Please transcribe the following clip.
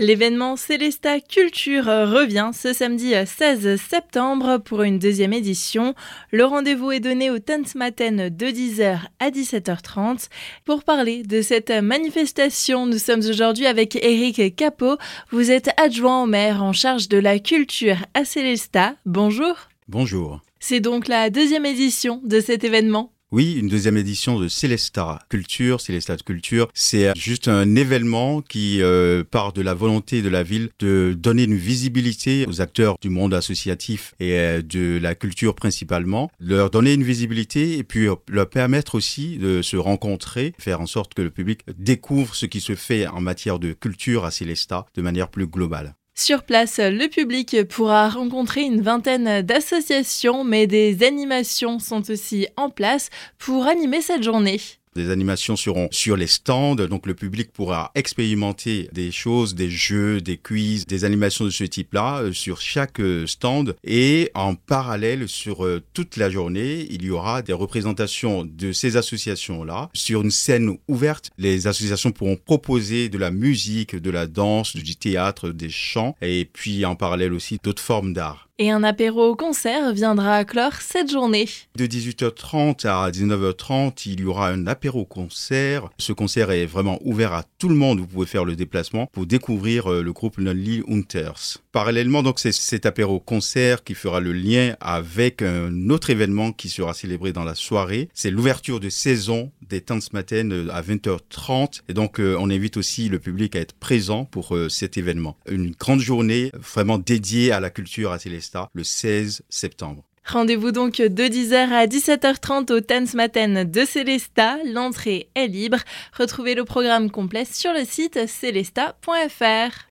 L'événement Célesta Culture revient ce samedi 16 septembre pour une deuxième édition. Le rendez-vous est donné au Tanzmatten de 10h à 17h30. Pour parler de cette manifestation, nous sommes aujourd'hui avec Eric Capot. Vous êtes adjoint au maire en charge de la culture à Célesta. Bonjour. Bonjour. C'est donc la deuxième édition de cet événement. Oui, une deuxième édition de Célesta Culture. Célesta Culture, c'est juste un événement qui euh, part de la volonté de la ville de donner une visibilité aux acteurs du monde associatif et euh, de la culture principalement, leur donner une visibilité et puis leur permettre aussi de se rencontrer, faire en sorte que le public découvre ce qui se fait en matière de culture à Célesta de manière plus globale. Sur place, le public pourra rencontrer une vingtaine d'associations, mais des animations sont aussi en place pour animer cette journée. Des animations seront sur les stands, donc le public pourra expérimenter des choses, des jeux, des quiz, des animations de ce type-là euh, sur chaque euh, stand. Et en parallèle, sur euh, toute la journée, il y aura des représentations de ces associations-là. Sur une scène ouverte, les associations pourront proposer de la musique, de la danse, du théâtre, des chants, et puis en parallèle aussi d'autres formes d'art. Et un apéro-concert viendra clore cette journée. De 18h30 à 19h30, il y aura un apéro-concert. Ce concert est vraiment ouvert à tout le monde. Vous pouvez faire le déplacement pour découvrir euh, le groupe Lonely Hunters. Parallèlement, donc, c'est cet apéro-concert qui fera le lien avec un autre événement qui sera célébré dans la soirée. C'est l'ouverture de saison des Tanzmatten euh, à 20h30. Et donc, euh, on invite aussi le public à être présent pour cet événement. Une grande journée vraiment dédiée à la culture à Célestin le 16 septembre. Rendez-vous donc de 10h à 17h30 au Tanzmatten de Célesta. L'entrée est libre. Retrouvez le programme complet sur le site célesta.fr.